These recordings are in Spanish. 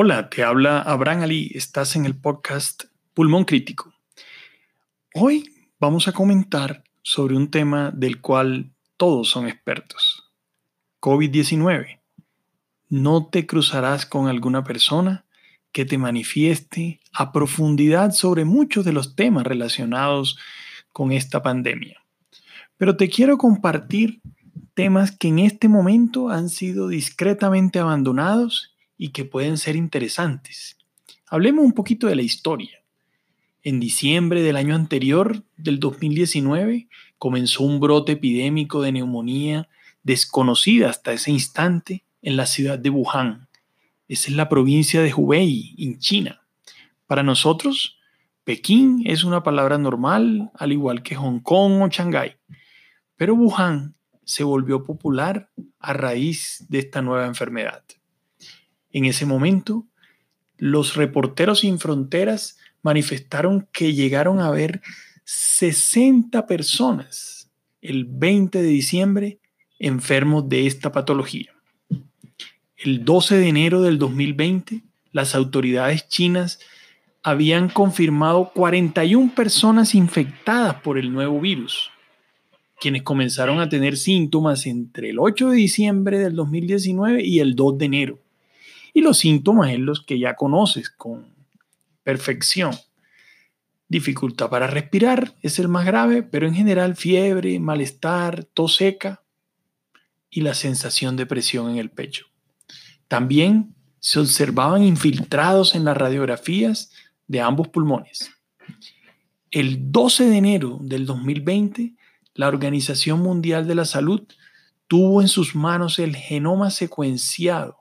Hola, te habla Abraham Ali, estás en el podcast Pulmón Crítico. Hoy vamos a comentar sobre un tema del cual todos son expertos. COVID-19. No te cruzarás con alguna persona que te manifieste a profundidad sobre muchos de los temas relacionados con esta pandemia. Pero te quiero compartir temas que en este momento han sido discretamente abandonados y que pueden ser interesantes. Hablemos un poquito de la historia. En diciembre del año anterior, del 2019, comenzó un brote epidémico de neumonía desconocida hasta ese instante en la ciudad de Wuhan. Esa es la provincia de Hubei, en China. Para nosotros, Pekín es una palabra normal, al igual que Hong Kong o Shanghái. Pero Wuhan se volvió popular a raíz de esta nueva enfermedad. En ese momento, los reporteros sin fronteras manifestaron que llegaron a ver 60 personas el 20 de diciembre enfermos de esta patología. El 12 de enero del 2020, las autoridades chinas habían confirmado 41 personas infectadas por el nuevo virus, quienes comenzaron a tener síntomas entre el 8 de diciembre del 2019 y el 2 de enero. Y los síntomas en los que ya conoces con perfección. Dificultad para respirar es el más grave, pero en general fiebre, malestar, tos seca y la sensación de presión en el pecho. También se observaban infiltrados en las radiografías de ambos pulmones. El 12 de enero del 2020, la Organización Mundial de la Salud tuvo en sus manos el genoma secuenciado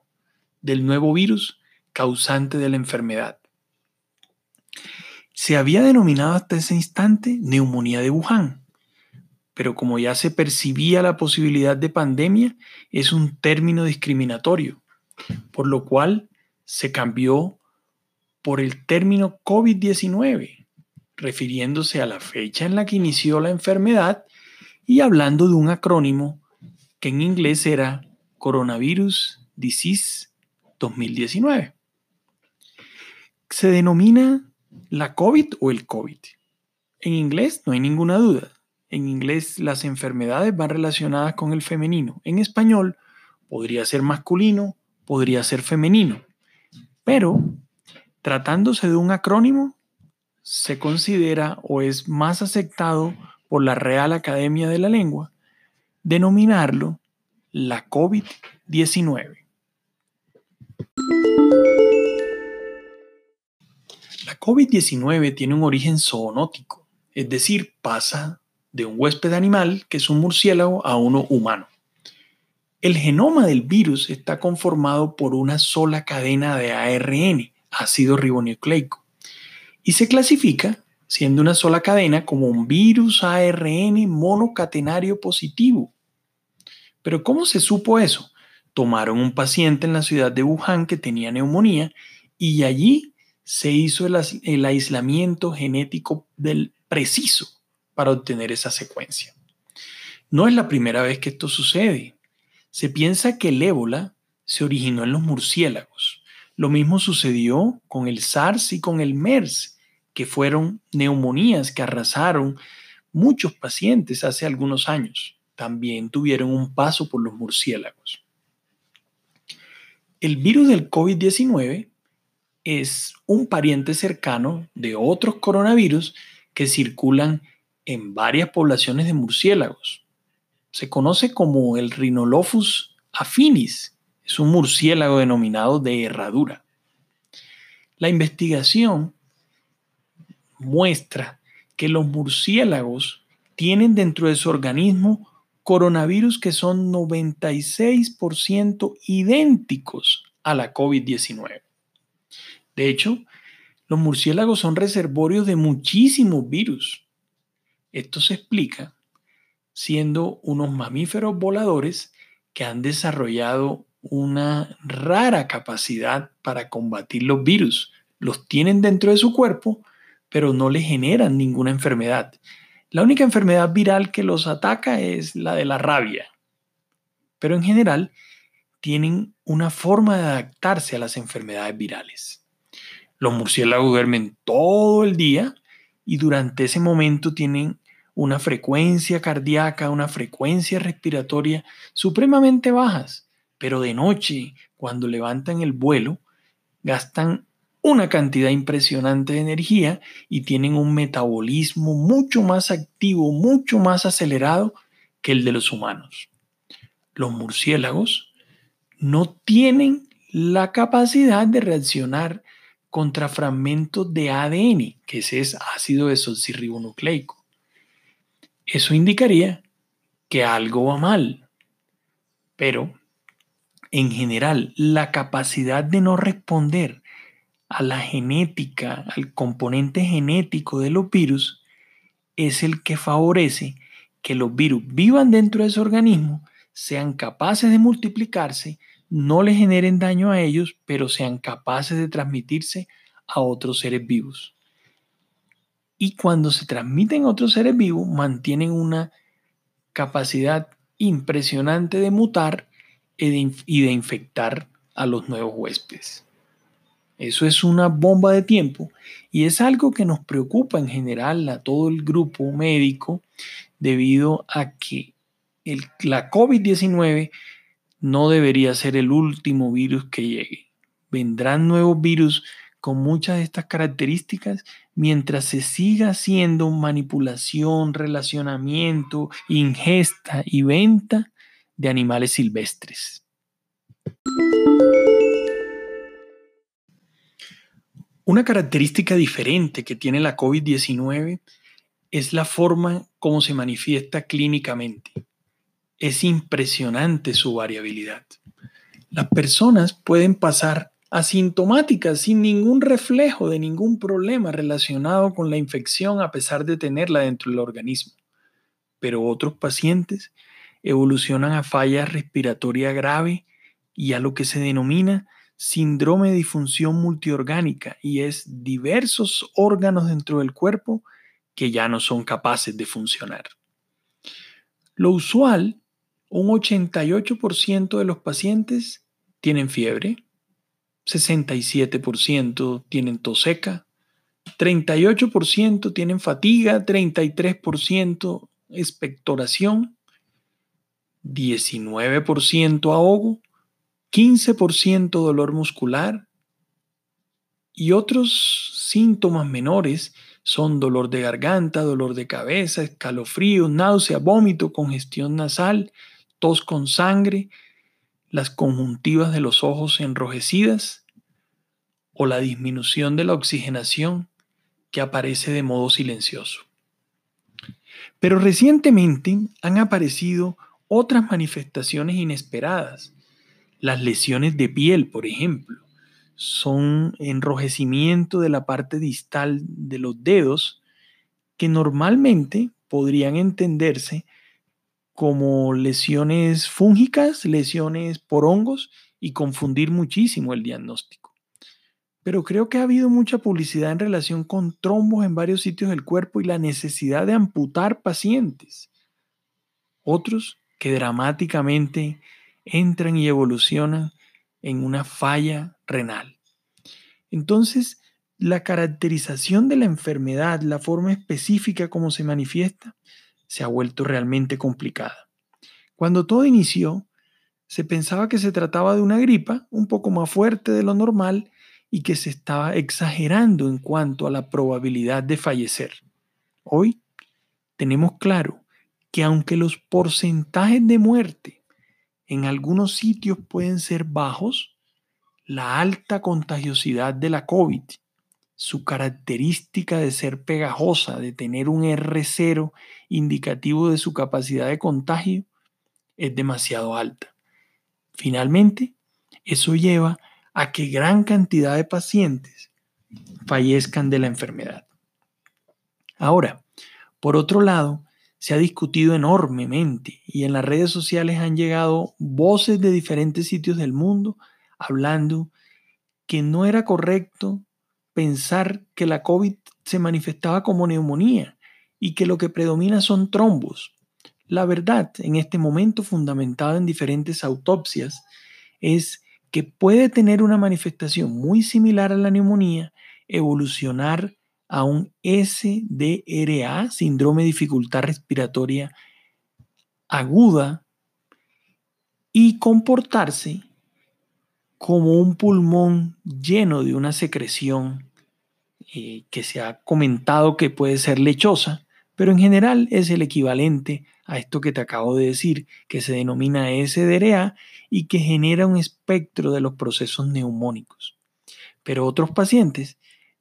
del nuevo virus causante de la enfermedad. Se había denominado hasta ese instante neumonía de Wuhan, pero como ya se percibía la posibilidad de pandemia, es un término discriminatorio, por lo cual se cambió por el término COVID-19, refiriéndose a la fecha en la que inició la enfermedad y hablando de un acrónimo que en inglés era Coronavirus Disease 2019. Se denomina la COVID o el COVID. En inglés no hay ninguna duda. En inglés las enfermedades van relacionadas con el femenino. En español podría ser masculino, podría ser femenino. Pero tratándose de un acrónimo, se considera o es más aceptado por la Real Academia de la Lengua denominarlo la COVID-19. La COVID-19 tiene un origen zoonótico, es decir, pasa de un huésped animal, que es un murciélago, a uno humano. El genoma del virus está conformado por una sola cadena de ARN, ácido ribonucleico, y se clasifica, siendo una sola cadena, como un virus ARN monocatenario positivo. Pero ¿cómo se supo eso? Tomaron un paciente en la ciudad de Wuhan que tenía neumonía y allí se hizo el, aislamiento genético del preciso para obtener esa secuencia. No es la primera vez que esto sucede. Se piensa que el ébola se originó en los murciélagos. Lo mismo sucedió con el SARS y con el MERS, que fueron neumonías que arrasaron muchos pacientes hace algunos años. También tuvieron un paso por los murciélagos. El virus del COVID-19 es un pariente cercano de otros coronavirus que circulan en varias poblaciones de murciélagos. Se conoce como el Rhinolophus affinis. Es un murciélago denominado de herradura. La investigación muestra que los murciélagos tienen dentro de su organismo coronavirus que son 96% idénticos a la COVID-19. De hecho, los murciélagos son reservorios de muchísimos virus. Esto se explica siendo unos mamíferos voladores que han desarrollado una rara capacidad para combatir los virus. Los tienen dentro de su cuerpo, pero no le generan ninguna enfermedad. La única enfermedad viral que los ataca es la de la rabia, pero en general tienen una forma de adaptarse a las enfermedades virales. Los murciélagos duermen todo el día y durante ese momento tienen una frecuencia cardíaca, una frecuencia respiratoria supremamente bajas, pero de noche, cuando levantan el vuelo, gastan una cantidad impresionante de energía y tienen un metabolismo mucho más activo, mucho más acelerado que el de los humanos. Los murciélagos no tienen la capacidad de reaccionar contra fragmentos de ADN, que ese es ácido desoxirribonucleico. Eso indicaría que algo va mal. Pero, en general, la capacidad de no responder a la genética, al componente genético de los virus, es el que favorece que los virus vivan dentro de ese organismo, sean capaces de multiplicarse, no le generen daño a ellos, pero sean capaces de transmitirse a otros seres vivos. Y cuando se transmiten a otros seres vivos, mantienen una capacidad impresionante de mutar y de infectar a los nuevos huéspedes. Eso es una bomba de tiempo y es algo que nos preocupa en general a todo el grupo médico debido a que la COVID-19 no debería ser el último virus que llegue. Vendrán nuevos virus con muchas de estas características mientras se siga haciendo manipulación, relacionamiento, ingesta y venta de animales silvestres. Una característica diferente que tiene la COVID-19 es la forma como se manifiesta clínicamente. Es impresionante su variabilidad. Las personas pueden pasar asintomáticas sin ningún reflejo de ningún problema relacionado con la infección a pesar de tenerla dentro del organismo. Pero otros pacientes evolucionan a falla respiratoria grave y a lo que se denomina síndrome de disfunción multiorgánica y es diversos órganos dentro del cuerpo que ya no son capaces de funcionar. Lo usual, un 88% de los pacientes tienen fiebre, 67% tienen tos seca, 38% tienen fatiga, 33% expectoración, 19% ahogo 15% dolor muscular y otros síntomas menores son dolor de garganta, dolor de cabeza, escalofrío, náusea, vómito, congestión nasal, tos con sangre, las conjuntivas de los ojos enrojecidas o la disminución de la oxigenación que aparece de modo silencioso. Pero recientemente han aparecido otras manifestaciones inesperadas las lesiones de piel, por ejemplo, son enrojecimiento de la parte distal de los dedos que normalmente podrían entenderse como lesiones fúngicas, lesiones por hongos y confundir muchísimo el diagnóstico. Pero creo que ha habido mucha publicidad en relación con trombos en varios sitios del cuerpo y la necesidad de amputar pacientes. Otros que dramáticamente entran y evolucionan en una falla renal. Entonces, la caracterización de la enfermedad, la forma específica como se manifiesta, se ha vuelto realmente complicada. Cuando todo inició, se pensaba que se trataba de una gripa un poco más fuerte de lo normal y que se estaba exagerando en cuanto a la probabilidad de fallecer. Hoy tenemos claro que aunque los porcentajes de muerte en algunos sitios pueden ser bajos, la alta contagiosidad de la COVID, su característica de ser pegajosa, de tener un R0 indicativo de su capacidad de contagio, es demasiado alta. Finalmente, eso lleva a que gran cantidad de pacientes fallezcan de la enfermedad. Ahora, por otro lado, se ha discutido enormemente y en las redes sociales han llegado voces de diferentes sitios del mundo hablando que no era correcto pensar que la COVID se manifestaba como neumonía y que lo que predomina son trombos. La verdad, en este momento fundamentada en diferentes autopsias, es que puede tener una manifestación muy similar a la neumonía, evolucionar a un SDRA, síndrome de dificultad respiratoria aguda, y comportarse como un pulmón lleno de una secreción eh, que se ha comentado que puede ser lechosa, pero en general es el equivalente a esto que te acabo de decir, que se denomina SDRA y que genera un espectro de los procesos neumónicos. Pero otros pacientes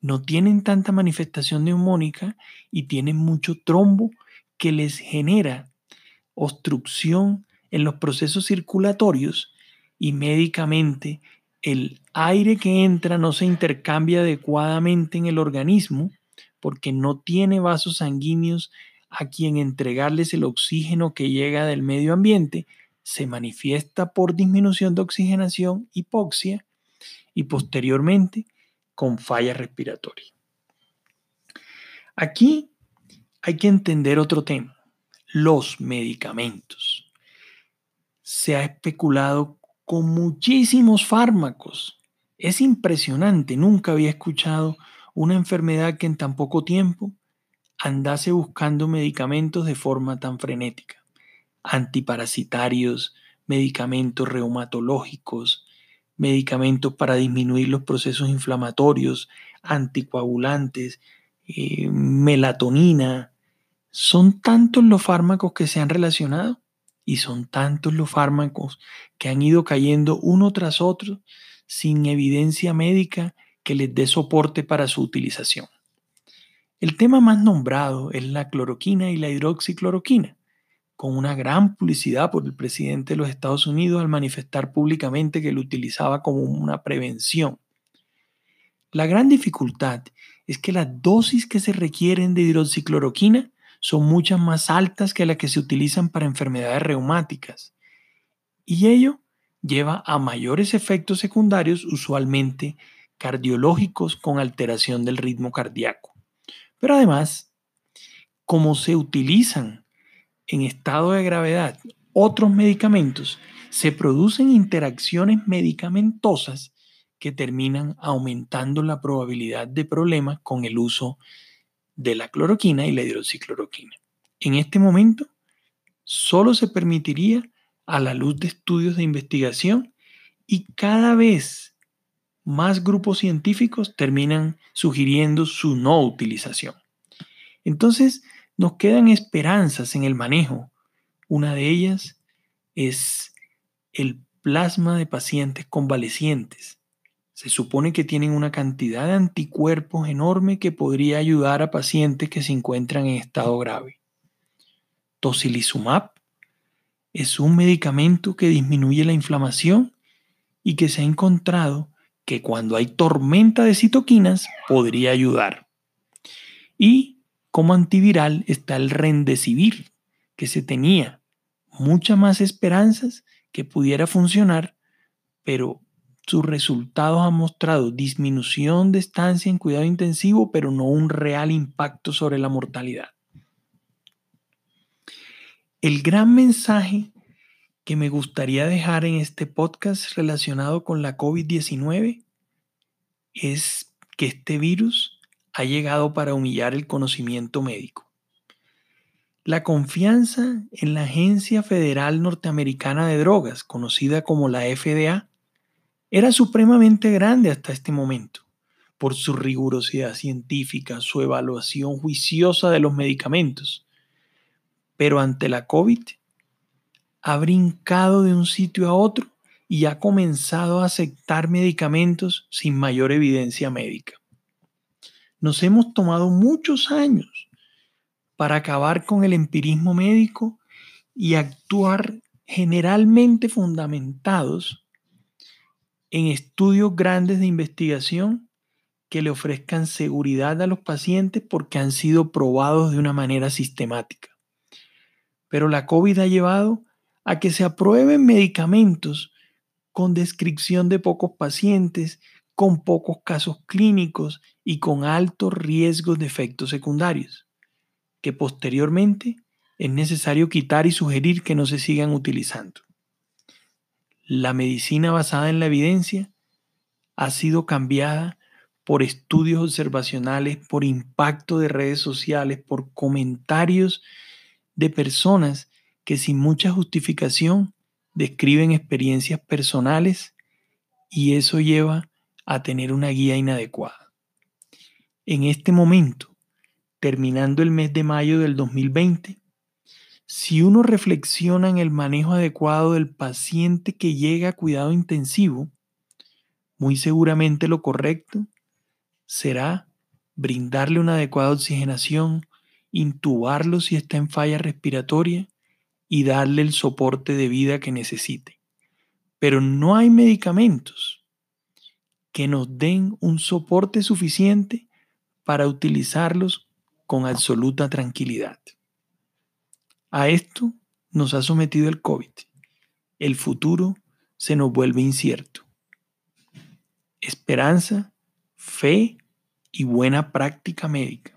no tienen tanta manifestación neumónica y tienen mucho trombo que les genera obstrucción en los procesos circulatorios y médicamente el aire que entra no se intercambia adecuadamente en el organismo porque no tiene vasos sanguíneos a quien entregarles el oxígeno que llega del medio ambiente, se manifiesta por disminución de oxigenación, hipoxia y posteriormente con falla respiratoria. Aquí hay que entender otro tema, los medicamentos. Se ha especulado con muchísimos fármacos. Es impresionante, nunca había escuchado una enfermedad que en tan poco tiempo andase buscando medicamentos de forma tan frenética. Antiparasitarios, medicamentos reumatológicos, medicamentos para disminuir los procesos inflamatorios, anticoagulantes, eh, melatonina. Son tantos los fármacos que se han relacionado y son tantos los fármacos que han ido cayendo uno tras otro sin evidencia médica que les dé soporte para su utilización. El tema más nombrado es la cloroquina y la hidroxicloroquina, con una gran publicidad por el presidente de los Estados Unidos al manifestar públicamente que lo utilizaba como una prevención. La gran dificultad es que las dosis que se requieren de hidroxicloroquina son muchas más altas que las que se utilizan para enfermedades reumáticas. Y ello lleva a mayores efectos secundarios, usualmente cardiológicos con alteración del ritmo cardíaco. Pero además, como se utilizan en estado de gravedad otros medicamentos, se producen interacciones medicamentosas que terminan aumentando la probabilidad de problemas con el uso de la cloroquina y la hidroxicloroquina. En este momento, solo se permitiría a la luz de estudios de investigación y cada vez más grupos científicos terminan sugiriendo su no utilización. Entonces, nos quedan esperanzas en el manejo. Una de ellas es el plasma de pacientes convalecientes. Se supone que tienen una cantidad de anticuerpos enorme que podría ayudar a pacientes que se encuentran en estado grave. Tocilizumab es un medicamento que disminuye la inflamación y que se ha encontrado que cuando hay tormenta de citoquinas podría ayudar. Y como antiviral está el rendecibir, que se tenía muchas más esperanzas que pudiera funcionar, pero sus resultados han mostrado disminución de estancia en cuidado intensivo, pero no un real impacto sobre la mortalidad. El gran mensaje que me gustaría dejar en este podcast relacionado con la COVID-19 es que este virus ha llegado para humillar el conocimiento médico. La confianza en la Agencia Federal Norteamericana de Drogas, conocida como la FDA, era supremamente grande hasta este momento, por su rigurosidad científica, su evaluación juiciosa de los medicamentos. Pero ante la COVID, ha brincado de un sitio a otro y ha comenzado a aceptar medicamentos sin mayor evidencia médica. Nos hemos tomado muchos años para acabar con el empirismo médico y actuar generalmente fundamentados en estudios grandes de investigación que le ofrezcan seguridad a los pacientes porque han sido probados de una manera sistemática. Pero la COVID ha llevado a que se aprueben medicamentos con descripción de pocos pacientes, con pocos casos clínicos y con altos riesgos de efectos secundarios, que posteriormente es necesario quitar y sugerir que no se sigan utilizando. la medicina basada en la evidencia ha sido cambiada por estudios observacionales, por impacto de redes sociales, por comentarios de personas que sin mucha justificación describen experiencias personales y eso lleva a tener una guía inadecuada. En este momento, terminando el mes de mayo del 2020, si uno reflexiona en el manejo adecuado del paciente que llega a cuidado intensivo, muy seguramente lo correcto será brindarle una adecuada oxigenación, intubarlo si está en falla respiratoria y darle el soporte de vida que necesite. Pero no hay medicamentos que nos den un soporte suficiente para utilizarlos con absoluta tranquilidad. A esto nos ha sometido el COVID. El futuro se nos vuelve incierto. Esperanza, fe y buena práctica médica.